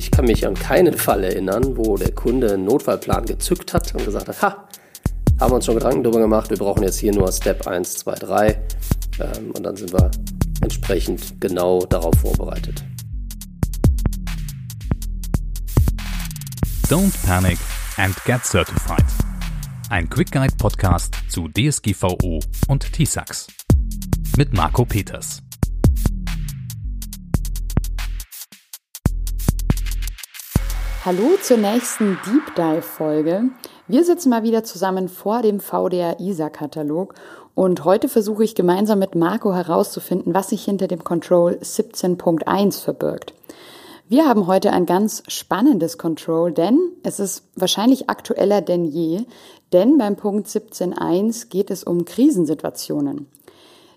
ich kann mich an keinen Fall erinnern, wo der Kunde einen Notfallplan gezückt hat und gesagt hat, ha, haben wir uns schon Gedanken darüber gemacht, wir brauchen jetzt hier nur Step 1, 2, 3 ähm, und dann sind wir entsprechend genau darauf vorbereitet. Don't panic and get certified. Ein Quick Guide Podcast zu DSGVO und TISAX mit Marco Peters. Hallo zur nächsten Deep Dive Folge. Wir sitzen mal wieder zusammen vor dem VDR ISA Katalog und heute versuche ich gemeinsam mit Marco herauszufinden, was sich hinter dem Control 17.1 verbirgt. Wir haben heute ein ganz spannendes Control, denn es ist wahrscheinlich aktueller denn je, denn beim Punkt 17.1 geht es um Krisensituationen.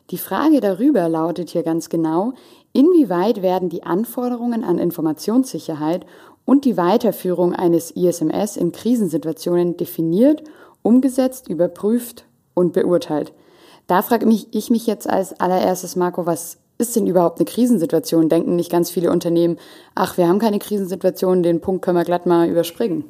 Die Frage darüber lautet hier ganz genau, inwieweit werden die Anforderungen an Informationssicherheit und die Weiterführung eines ISMS in Krisensituationen definiert, umgesetzt, überprüft und beurteilt. Da frage ich mich jetzt als allererstes, Marco, was ist denn überhaupt eine Krisensituation? Denken nicht ganz viele Unternehmen, ach, wir haben keine Krisensituation, den Punkt können wir glatt mal überspringen.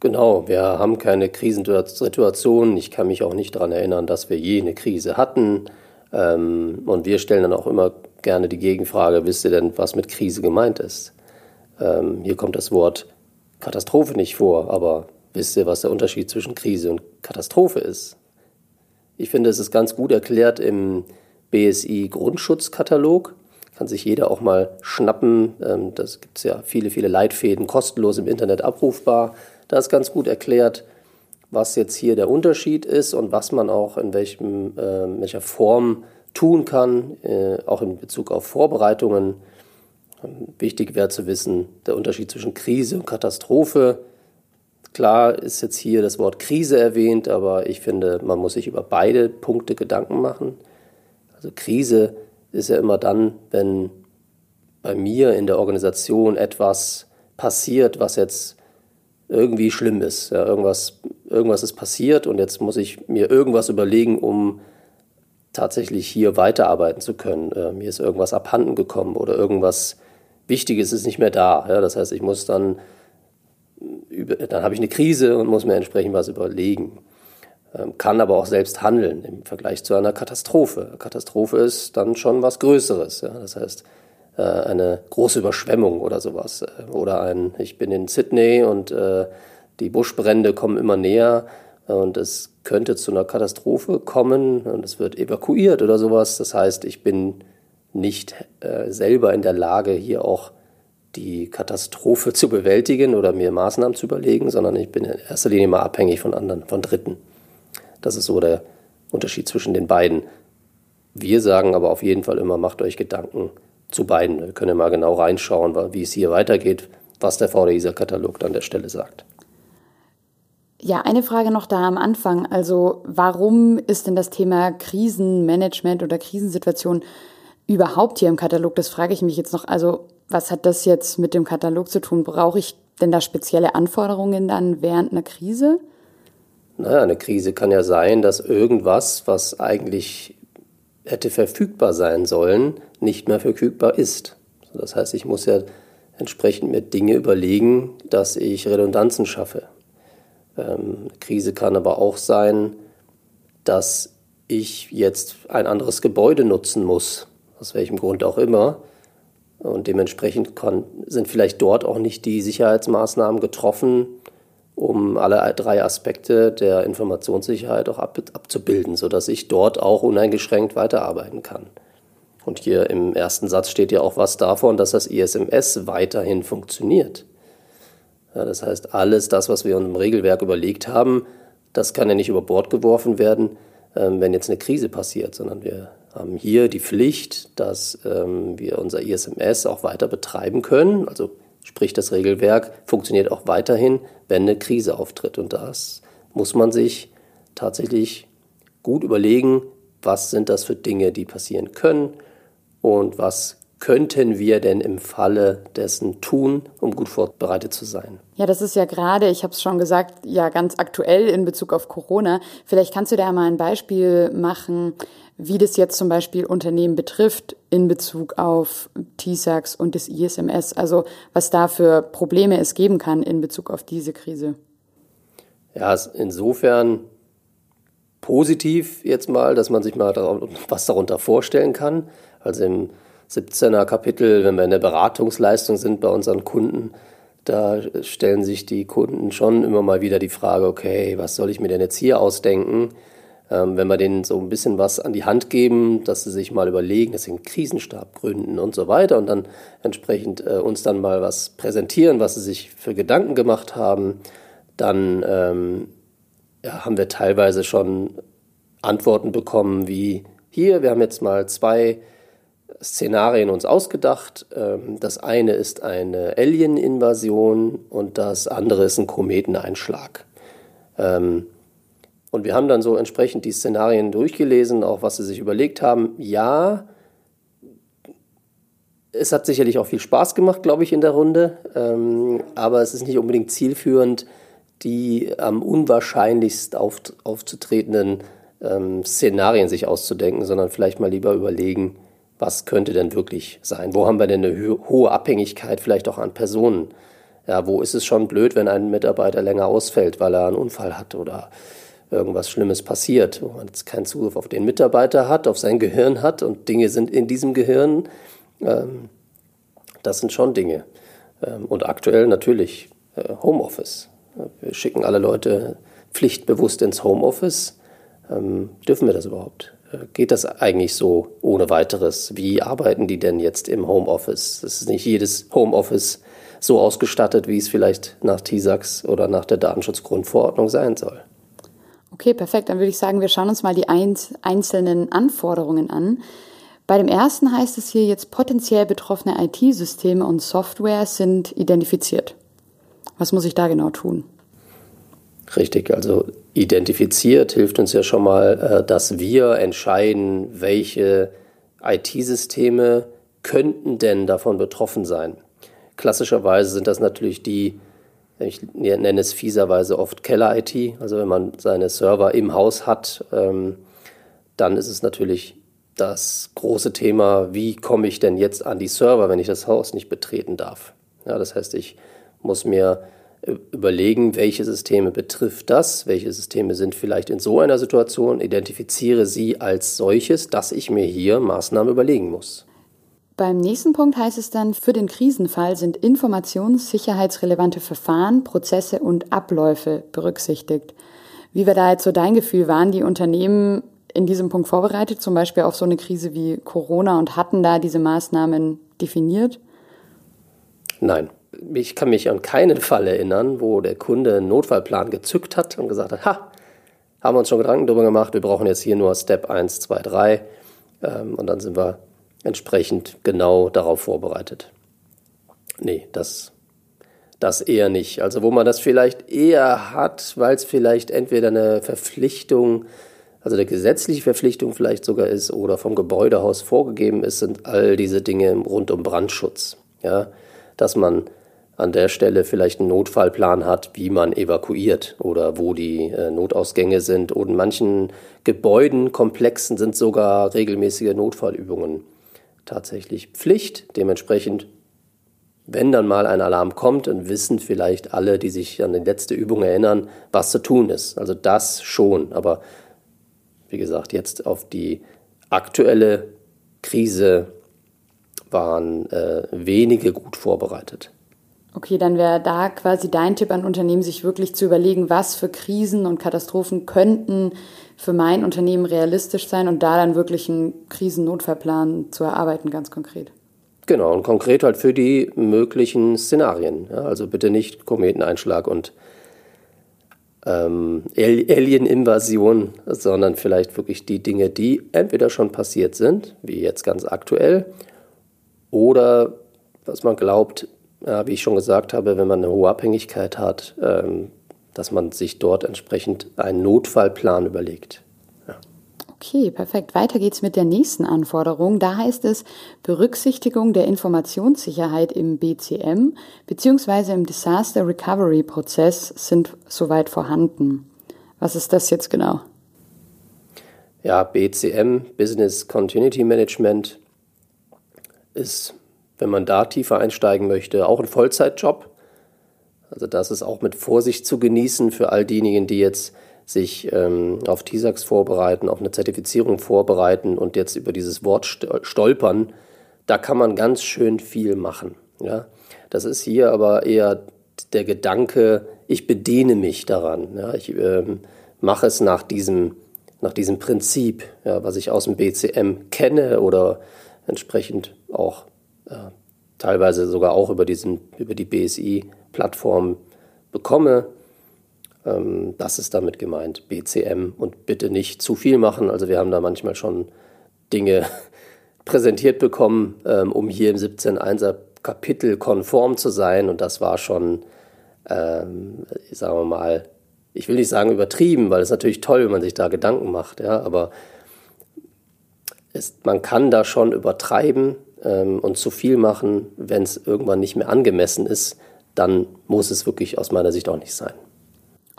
Genau, wir haben keine Krisensituation. Ich kann mich auch nicht daran erinnern, dass wir je eine Krise hatten. Ähm, und wir stellen dann auch immer gerne die Gegenfrage, wisst ihr denn, was mit Krise gemeint ist? Ähm, hier kommt das Wort Katastrophe nicht vor, aber wisst ihr, was der Unterschied zwischen Krise und Katastrophe ist? Ich finde, es ist ganz gut erklärt im BSI Grundschutzkatalog. Kann sich jeder auch mal schnappen. Ähm, das gibt es ja viele, viele Leitfäden kostenlos im Internet abrufbar. Da ist ganz gut erklärt, was jetzt hier der Unterschied ist und was man auch in welchem, äh, welcher Form tun kann, äh, auch in Bezug auf Vorbereitungen Wichtig wäre zu wissen, der Unterschied zwischen Krise und Katastrophe. Klar ist jetzt hier das Wort Krise erwähnt, aber ich finde, man muss sich über beide Punkte Gedanken machen. Also Krise ist ja immer dann, wenn bei mir in der Organisation etwas passiert, was jetzt irgendwie schlimm ist. Ja, irgendwas, irgendwas ist passiert und jetzt muss ich mir irgendwas überlegen, um tatsächlich hier weiterarbeiten zu können. Äh, mir ist irgendwas abhanden gekommen oder irgendwas Wichtiges ist nicht mehr da. Ja, das heißt, ich muss dann, dann habe ich eine Krise und muss mir entsprechend was überlegen. Ähm, kann aber auch selbst handeln im Vergleich zu einer Katastrophe. Katastrophe ist dann schon was Größeres. Ja, das heißt, äh, eine große Überschwemmung oder sowas. Äh, oder ein, ich bin in Sydney und äh, die Buschbrände kommen immer näher und es könnte zu einer Katastrophe kommen und es wird evakuiert oder sowas. Das heißt, ich bin nicht äh, selber in der Lage, hier auch die Katastrophe zu bewältigen oder mir Maßnahmen zu überlegen, sondern ich bin in erster Linie mal abhängig von anderen, von Dritten. Das ist so der Unterschied zwischen den beiden. Wir sagen aber auf jeden Fall immer, macht euch Gedanken zu beiden. Wir können mal genau reinschauen, wie es hier weitergeht, was der VDISA-Katalog an der Stelle sagt. Ja, eine Frage noch da am Anfang. Also warum ist denn das Thema Krisenmanagement oder Krisensituation überhaupt hier im Katalog? Das frage ich mich jetzt noch. Also was hat das jetzt mit dem Katalog zu tun? Brauche ich denn da spezielle Anforderungen dann während einer Krise? Naja, eine Krise kann ja sein, dass irgendwas, was eigentlich hätte verfügbar sein sollen, nicht mehr verfügbar ist. Das heißt, ich muss ja entsprechend mir Dinge überlegen, dass ich Redundanzen schaffe. Ähm, Krise kann aber auch sein, dass ich jetzt ein anderes Gebäude nutzen muss aus welchem Grund auch immer. Und dementsprechend sind vielleicht dort auch nicht die Sicherheitsmaßnahmen getroffen, um alle drei Aspekte der Informationssicherheit auch ab, abzubilden, sodass ich dort auch uneingeschränkt weiterarbeiten kann. Und hier im ersten Satz steht ja auch was davon, dass das ISMS weiterhin funktioniert. Ja, das heißt, alles das, was wir uns im Regelwerk überlegt haben, das kann ja nicht über Bord geworfen werden, ähm, wenn jetzt eine Krise passiert, sondern wir haben hier die Pflicht, dass ähm, wir unser ISMS auch weiter betreiben können. Also sprich, das Regelwerk funktioniert auch weiterhin, wenn eine Krise auftritt. Und das muss man sich tatsächlich gut überlegen, was sind das für Dinge, die passieren können und was könnten wir denn im Falle dessen tun, um gut vorbereitet zu sein? Ja, das ist ja gerade, ich habe es schon gesagt, ja ganz aktuell in Bezug auf Corona. Vielleicht kannst du da mal ein Beispiel machen, wie das jetzt zum Beispiel Unternehmen betrifft in Bezug auf TISAX und das ISMS, also was da für Probleme es geben kann in Bezug auf diese Krise. Ja, insofern positiv jetzt mal, dass man sich mal was darunter vorstellen kann. Also im 17er Kapitel, wenn wir in der Beratungsleistung sind bei unseren Kunden, da stellen sich die Kunden schon immer mal wieder die Frage, okay, was soll ich mir denn jetzt hier ausdenken? Ähm, wenn wir denen so ein bisschen was an die Hand geben, dass sie sich mal überlegen, dass sie einen Krisenstab gründen und so weiter und dann entsprechend äh, uns dann mal was präsentieren, was sie sich für Gedanken gemacht haben, dann ähm, ja, haben wir teilweise schon Antworten bekommen wie hier, wir haben jetzt mal zwei Szenarien uns ausgedacht. Ähm, das eine ist eine Alien-Invasion und das andere ist ein Kometeneinschlag. Ähm, und wir haben dann so entsprechend die Szenarien durchgelesen, auch was sie sich überlegt haben. Ja, es hat sicherlich auch viel Spaß gemacht, glaube ich, in der Runde, ähm, aber es ist nicht unbedingt zielführend, die am unwahrscheinlichst aufzutretenden Szenarien sich auszudenken, sondern vielleicht mal lieber überlegen, was könnte denn wirklich sein? Wo haben wir denn eine hohe Abhängigkeit vielleicht auch an Personen? Ja, wo ist es schon blöd, wenn ein Mitarbeiter länger ausfällt, weil er einen Unfall hat oder irgendwas Schlimmes passiert, wo man jetzt keinen Zugriff auf den Mitarbeiter hat, auf sein Gehirn hat und Dinge sind in diesem Gehirn. Ähm, das sind schon Dinge. Ähm, und aktuell natürlich äh, Homeoffice. Wir schicken alle Leute pflichtbewusst ins Homeoffice. Ähm, dürfen wir das überhaupt? Geht das eigentlich so ohne weiteres? Wie arbeiten die denn jetzt im Homeoffice? Das ist nicht jedes Homeoffice so ausgestattet, wie es vielleicht nach TISAX oder nach der Datenschutzgrundverordnung sein soll. Okay, perfekt. Dann würde ich sagen, wir schauen uns mal die einzelnen Anforderungen an. Bei dem ersten heißt es hier jetzt, potenziell betroffene IT-Systeme und Software sind identifiziert. Was muss ich da genau tun? Richtig, also identifiziert hilft uns ja schon mal, äh, dass wir entscheiden, welche IT-Systeme könnten denn davon betroffen sein. Klassischerweise sind das natürlich die, ich nenne es fieserweise oft Keller-IT, also wenn man seine Server im Haus hat, ähm, dann ist es natürlich das große Thema, wie komme ich denn jetzt an die Server, wenn ich das Haus nicht betreten darf. Ja, das heißt, ich muss mir überlegen, welche Systeme betrifft das, welche Systeme sind vielleicht in so einer Situation, identifiziere sie als solches, dass ich mir hier Maßnahmen überlegen muss. Beim nächsten Punkt heißt es dann, für den Krisenfall sind informationssicherheitsrelevante Verfahren, Prozesse und Abläufe berücksichtigt. Wie war da jetzt so dein Gefühl? Waren die Unternehmen in diesem Punkt vorbereitet, zum Beispiel auf so eine Krise wie Corona und hatten da diese Maßnahmen definiert? Nein, ich kann mich an keinen Fall erinnern, wo der Kunde einen Notfallplan gezückt hat und gesagt hat, ha, haben wir uns schon Gedanken darüber gemacht, wir brauchen jetzt hier nur Step 1, 2, 3 ähm, und dann sind wir entsprechend genau darauf vorbereitet. Nee, das, das eher nicht. Also wo man das vielleicht eher hat, weil es vielleicht entweder eine Verpflichtung, also eine gesetzliche Verpflichtung vielleicht sogar ist oder vom Gebäudehaus vorgegeben ist, sind all diese Dinge rund um Brandschutz. Ja, dass man an der Stelle vielleicht einen Notfallplan hat, wie man evakuiert oder wo die äh, Notausgänge sind. Und in manchen Gebäuden, Komplexen sind sogar regelmäßige Notfallübungen tatsächlich Pflicht. Dementsprechend, wenn dann mal ein Alarm kommt, dann wissen vielleicht alle, die sich an die letzte Übung erinnern, was zu tun ist. Also das schon. Aber wie gesagt, jetzt auf die aktuelle Krise waren äh, wenige gut vorbereitet. Okay, dann wäre da quasi dein Tipp an Unternehmen, sich wirklich zu überlegen, was für Krisen und Katastrophen könnten für mein Unternehmen realistisch sein und da dann wirklich einen Krisennotfallplan zu erarbeiten, ganz konkret. Genau, und konkret halt für die möglichen Szenarien. Ja, also bitte nicht Kometeneinschlag und ähm, Alien-Invasion, sondern vielleicht wirklich die Dinge, die entweder schon passiert sind, wie jetzt ganz aktuell, oder was man glaubt, wie ich schon gesagt habe, wenn man eine hohe Abhängigkeit hat, ähm, dass man sich dort entsprechend einen Notfallplan überlegt. Ja. Okay, perfekt. Weiter geht's mit der nächsten Anforderung. Da heißt es Berücksichtigung der Informationssicherheit im BCM bzw. im Disaster Recovery Prozess sind soweit vorhanden. Was ist das jetzt genau? Ja, BCM, Business Continuity Management, ist, wenn man da tiefer einsteigen möchte, auch ein Vollzeitjob. Also das ist auch mit Vorsicht zu genießen für all diejenigen, die jetzt sich ähm, auf TISAX vorbereiten, auf eine Zertifizierung vorbereiten und jetzt über dieses Wort stolpern, da kann man ganz schön viel machen. Ja? Das ist hier aber eher der Gedanke, ich bediene mich daran. Ja? Ich ähm, mache es nach diesem, nach diesem Prinzip, ja, was ich aus dem BCM kenne oder entsprechend auch teilweise sogar auch über, diesen, über die BSI-Plattform bekomme. Ähm, das ist damit gemeint, BCM. Und bitte nicht zu viel machen. Also wir haben da manchmal schon Dinge präsentiert bekommen, ähm, um hier im 17.1er Kapitel konform zu sein. Und das war schon, ähm, sagen wir mal, ich will nicht sagen übertrieben, weil es natürlich toll, wenn man sich da Gedanken macht, ja, aber es, man kann da schon übertreiben ähm, und zu viel machen, wenn es irgendwann nicht mehr angemessen ist, dann muss es wirklich aus meiner Sicht auch nicht sein.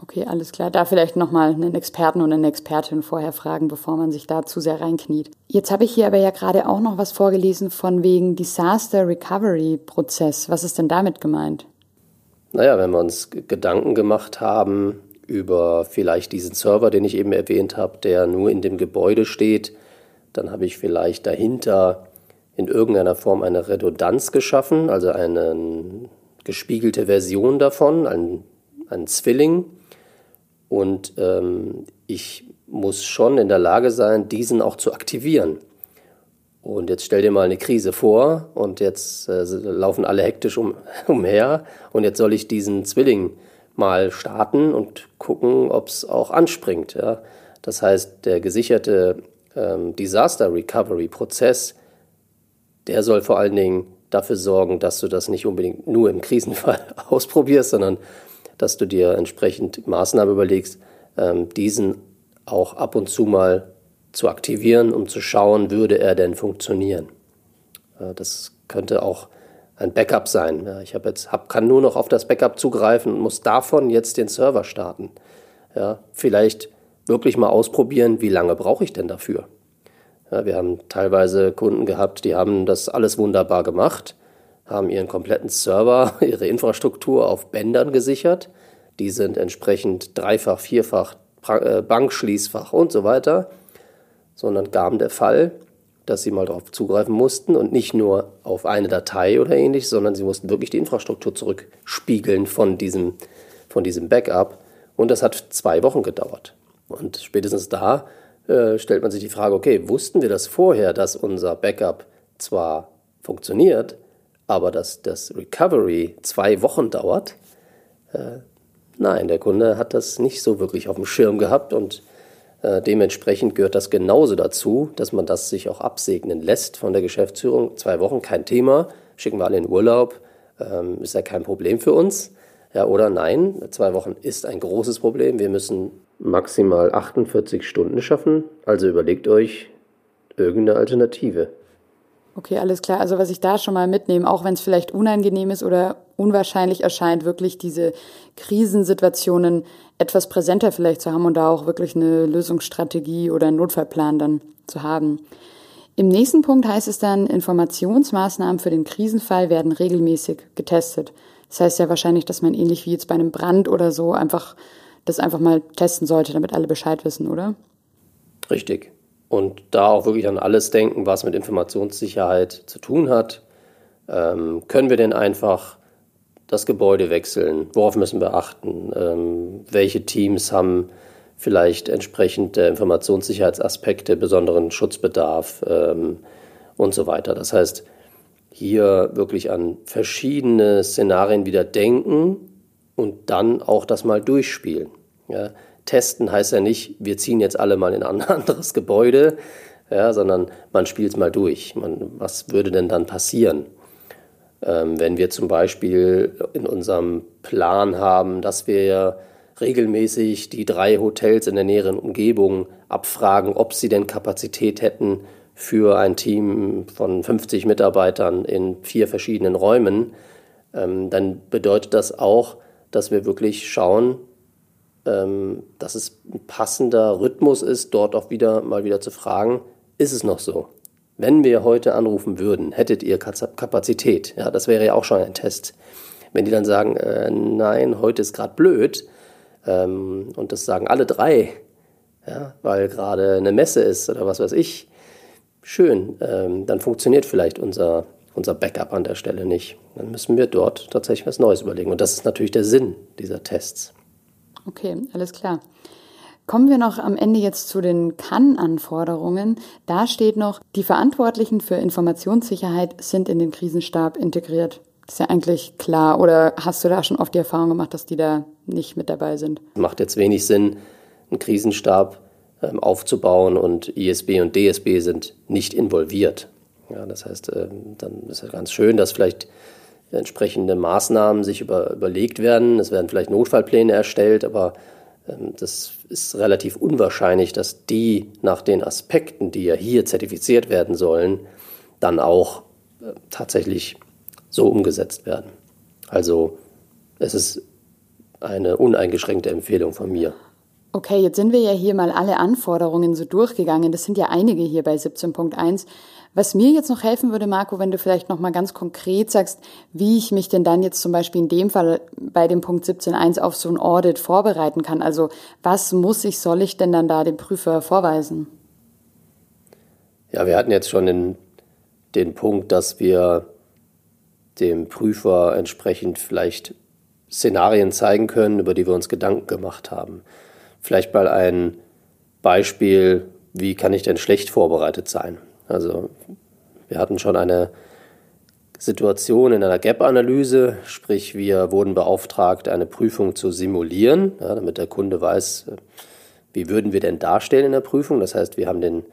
Okay, alles klar. Da vielleicht nochmal einen Experten oder eine Expertin vorher fragen, bevor man sich da zu sehr reinkniet. Jetzt habe ich hier aber ja gerade auch noch was vorgelesen von wegen Disaster Recovery Prozess. Was ist denn damit gemeint? Naja, wenn wir uns Gedanken gemacht haben über vielleicht diesen Server, den ich eben erwähnt habe, der nur in dem Gebäude steht, dann habe ich vielleicht dahinter in irgendeiner Form eine Redundanz geschaffen, also eine gespiegelte Version davon, ein, ein Zwilling und ähm, ich muss schon in der Lage sein, diesen auch zu aktivieren. Und jetzt stell dir mal eine Krise vor und jetzt äh, laufen alle hektisch um, umher und jetzt soll ich diesen Zwilling mal starten und gucken, ob es auch anspringt. Ja? Das heißt, der gesicherte ähm, Disaster Recovery Prozess, der soll vor allen Dingen dafür sorgen, dass du das nicht unbedingt nur im Krisenfall ausprobierst, sondern dass du dir entsprechend Maßnahmen überlegst, ähm, diesen auch ab und zu mal zu aktivieren, um zu schauen, würde er denn funktionieren. das könnte auch ein Backup sein. ich habe jetzt, hab, kann nur noch auf das Backup zugreifen und muss davon jetzt den Server starten. Ja, vielleicht wirklich mal ausprobieren, wie lange brauche ich denn dafür. Ja, wir haben teilweise Kunden gehabt, die haben das alles wunderbar gemacht haben ihren kompletten Server, ihre Infrastruktur auf Bändern gesichert. Die sind entsprechend dreifach, vierfach, äh, Bankschließfach und so weiter. Sondern kam der Fall, dass sie mal darauf zugreifen mussten und nicht nur auf eine Datei oder ähnlich, sondern sie mussten wirklich die Infrastruktur zurückspiegeln von diesem, von diesem Backup. Und das hat zwei Wochen gedauert. Und spätestens da äh, stellt man sich die Frage, okay, wussten wir das vorher, dass unser Backup zwar funktioniert, aber dass das Recovery zwei Wochen dauert, äh, nein, der Kunde hat das nicht so wirklich auf dem Schirm gehabt und äh, dementsprechend gehört das genauso dazu, dass man das sich auch absegnen lässt von der Geschäftsführung. Zwei Wochen, kein Thema, schicken wir alle in Urlaub, ähm, ist ja kein Problem für uns. Ja, oder nein, zwei Wochen ist ein großes Problem. Wir müssen maximal 48 Stunden schaffen. Also überlegt euch irgendeine Alternative. Okay, alles klar. Also was ich da schon mal mitnehme, auch wenn es vielleicht unangenehm ist oder unwahrscheinlich erscheint, wirklich diese Krisensituationen etwas präsenter vielleicht zu haben und da auch wirklich eine Lösungsstrategie oder einen Notfallplan dann zu haben. Im nächsten Punkt heißt es dann, Informationsmaßnahmen für den Krisenfall werden regelmäßig getestet. Das heißt ja wahrscheinlich, dass man ähnlich wie jetzt bei einem Brand oder so einfach das einfach mal testen sollte, damit alle Bescheid wissen, oder? Richtig und da auch wirklich an alles denken, was mit Informationssicherheit zu tun hat. Ähm, können wir denn einfach das Gebäude wechseln? Worauf müssen wir achten? Ähm, welche Teams haben vielleicht entsprechend der Informationssicherheitsaspekte besonderen Schutzbedarf ähm, und so weiter? Das heißt, hier wirklich an verschiedene Szenarien wieder denken und dann auch das mal durchspielen. Ja? Testen heißt ja nicht, wir ziehen jetzt alle mal in ein anderes Gebäude, ja, sondern man spielt es mal durch. Man, was würde denn dann passieren? Ähm, wenn wir zum Beispiel in unserem Plan haben, dass wir regelmäßig die drei Hotels in der näheren Umgebung abfragen, ob sie denn Kapazität hätten für ein Team von 50 Mitarbeitern in vier verschiedenen Räumen, ähm, dann bedeutet das auch, dass wir wirklich schauen, ähm, dass es ein passender Rhythmus ist, dort auch wieder mal wieder zu fragen, ist es noch so? Wenn wir heute anrufen würden, hättet ihr Kapazität? Ja, das wäre ja auch schon ein Test. Wenn die dann sagen, äh, nein, heute ist gerade blöd, ähm, und das sagen alle drei, ja, weil gerade eine Messe ist oder was weiß ich, schön, ähm, dann funktioniert vielleicht unser, unser Backup an der Stelle nicht. Dann müssen wir dort tatsächlich was Neues überlegen. Und das ist natürlich der Sinn dieser Tests. Okay, alles klar. Kommen wir noch am Ende jetzt zu den Kann-Anforderungen. Da steht noch, die Verantwortlichen für Informationssicherheit sind in den Krisenstab integriert. Das ist ja eigentlich klar. Oder hast du da schon oft die Erfahrung gemacht, dass die da nicht mit dabei sind? Macht jetzt wenig Sinn, einen Krisenstab ähm, aufzubauen und ISB und DSB sind nicht involviert. Ja, das heißt, ähm, dann ist ja ganz schön, dass vielleicht entsprechende Maßnahmen sich über, überlegt werden. Es werden vielleicht Notfallpläne erstellt, aber ähm, das ist relativ unwahrscheinlich, dass die nach den Aspekten, die ja hier zertifiziert werden sollen, dann auch äh, tatsächlich so umgesetzt werden. Also es ist eine uneingeschränkte Empfehlung von mir. Okay, jetzt sind wir ja hier mal alle Anforderungen so durchgegangen. Das sind ja einige hier bei 17.1. Was mir jetzt noch helfen würde, Marco, wenn du vielleicht noch mal ganz konkret sagst, wie ich mich denn dann jetzt zum Beispiel in dem Fall bei dem Punkt 17.1 auf so ein Audit vorbereiten kann. Also was muss ich, soll ich denn dann da dem Prüfer vorweisen? Ja, wir hatten jetzt schon den, den Punkt, dass wir dem Prüfer entsprechend vielleicht Szenarien zeigen können, über die wir uns Gedanken gemacht haben. Vielleicht mal ein Beispiel, wie kann ich denn schlecht vorbereitet sein? Also wir hatten schon eine Situation in einer Gap-Analyse, sprich wir wurden beauftragt, eine Prüfung zu simulieren, ja, damit der Kunde weiß, wie würden wir denn darstellen in der Prüfung. Das heißt, wir haben den,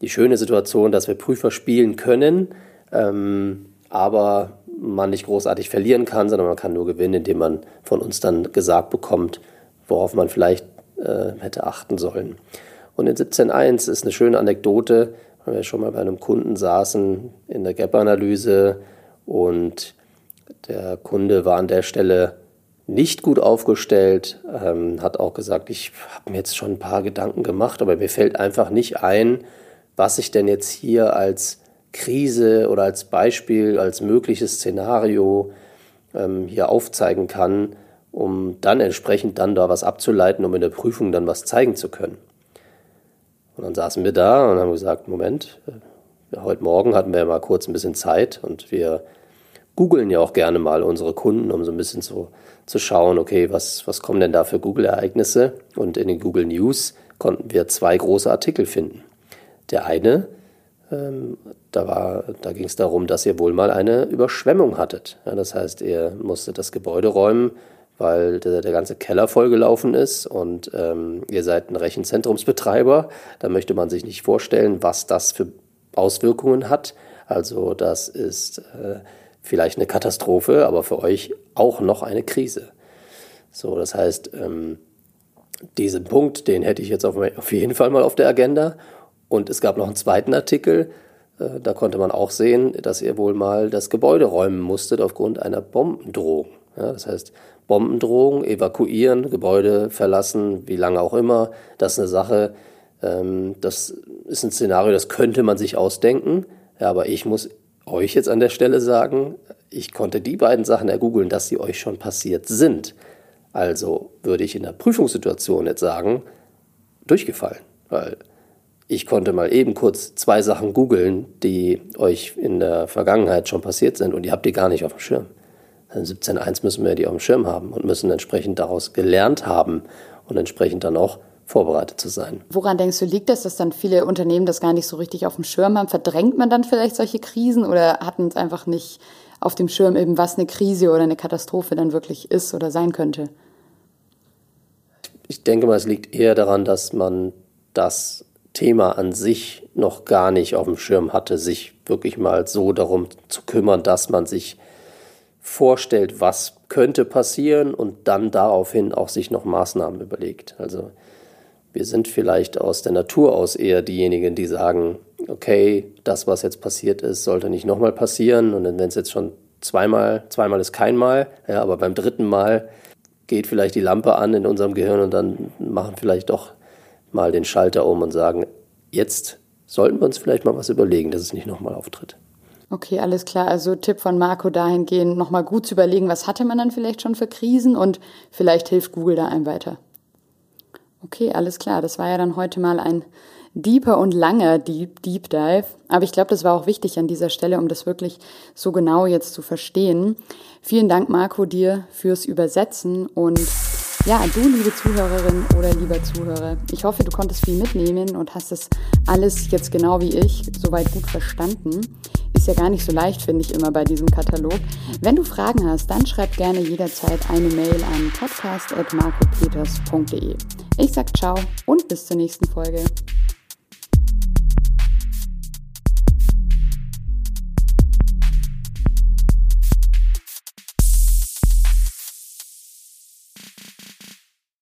die schöne Situation, dass wir Prüfer spielen können, ähm, aber man nicht großartig verlieren kann, sondern man kann nur gewinnen, indem man von uns dann gesagt bekommt, worauf man vielleicht äh, hätte achten sollen. Und in 17.1 ist eine schöne Anekdote, weil wir schon mal bei einem Kunden saßen in der Gap-Analyse und der Kunde war an der Stelle nicht gut aufgestellt, ähm, hat auch gesagt, ich habe mir jetzt schon ein paar Gedanken gemacht, aber mir fällt einfach nicht ein, was ich denn jetzt hier als Krise oder als Beispiel, als mögliches Szenario ähm, hier aufzeigen kann, um dann entsprechend dann da was abzuleiten, um in der Prüfung dann was zeigen zu können. Und dann saßen wir da und haben gesagt, Moment, ja, äh, heute Morgen hatten wir mal kurz ein bisschen Zeit und wir googeln ja auch gerne mal unsere Kunden, um so ein bisschen zu, zu schauen, okay, was, was kommen denn da für Google-Ereignisse? Und in den Google News konnten wir zwei große Artikel finden. Der eine, ähm, da, da ging es darum, dass ihr wohl mal eine Überschwemmung hattet. Ja, das heißt, ihr musstet das Gebäude räumen, weil der, der ganze Keller vollgelaufen ist und ähm, ihr seid ein Rechenzentrumsbetreiber. Da möchte man sich nicht vorstellen, was das für Auswirkungen hat. Also das ist äh, vielleicht eine Katastrophe, aber für euch auch noch eine Krise. So, das heißt, ähm, diesen Punkt, den hätte ich jetzt auf, auf jeden Fall mal auf der Agenda. Und es gab noch einen zweiten Artikel, äh, da konnte man auch sehen, dass ihr wohl mal das Gebäude räumen musstet aufgrund einer Bombendrohung. Ja, das heißt, Bombendrohung, evakuieren, Gebäude verlassen, wie lange auch immer, das ist eine Sache, ähm, das ist ein Szenario, das könnte man sich ausdenken. Ja, aber ich muss euch jetzt an der Stelle sagen, ich konnte die beiden Sachen ergoogeln, dass sie euch schon passiert sind. Also würde ich in der Prüfungssituation jetzt sagen, durchgefallen. Weil ich konnte mal eben kurz zwei Sachen googeln, die euch in der Vergangenheit schon passiert sind und ihr habt die gar nicht auf dem Schirm. In 17.1 müssen wir die auf dem Schirm haben und müssen entsprechend daraus gelernt haben und entsprechend dann auch vorbereitet zu sein. Woran denkst du, liegt das, dass dann viele Unternehmen das gar nicht so richtig auf dem Schirm haben? Verdrängt man dann vielleicht solche Krisen oder hatten es einfach nicht auf dem Schirm eben, was eine Krise oder eine Katastrophe dann wirklich ist oder sein könnte? Ich denke mal, es liegt eher daran, dass man das Thema an sich noch gar nicht auf dem Schirm hatte, sich wirklich mal so darum zu kümmern, dass man sich vorstellt, was könnte passieren und dann daraufhin auch sich noch Maßnahmen überlegt. Also wir sind vielleicht aus der Natur aus eher diejenigen, die sagen, okay, das, was jetzt passiert ist, sollte nicht nochmal passieren. Und wenn es jetzt schon zweimal, zweimal ist kein Mal, ja, aber beim dritten Mal geht vielleicht die Lampe an in unserem Gehirn und dann machen vielleicht doch mal den Schalter um und sagen, jetzt sollten wir uns vielleicht mal was überlegen, dass es nicht nochmal auftritt. Okay, alles klar. Also Tipp von Marco dahingehend, nochmal gut zu überlegen, was hatte man dann vielleicht schon für Krisen und vielleicht hilft Google da einem weiter. Okay, alles klar. Das war ja dann heute mal ein deeper und langer Deep, Deep Dive. Aber ich glaube, das war auch wichtig an dieser Stelle, um das wirklich so genau jetzt zu verstehen. Vielen Dank, Marco, dir fürs Übersetzen und ja, du, liebe Zuhörerin oder lieber Zuhörer, ich hoffe, du konntest viel mitnehmen und hast das alles jetzt genau wie ich soweit gut verstanden. Ist ja gar nicht so leicht, finde ich immer bei diesem Katalog. Wenn du Fragen hast, dann schreib gerne jederzeit eine Mail an podcast.marcopeters.de. Ich sag ciao und bis zur nächsten Folge.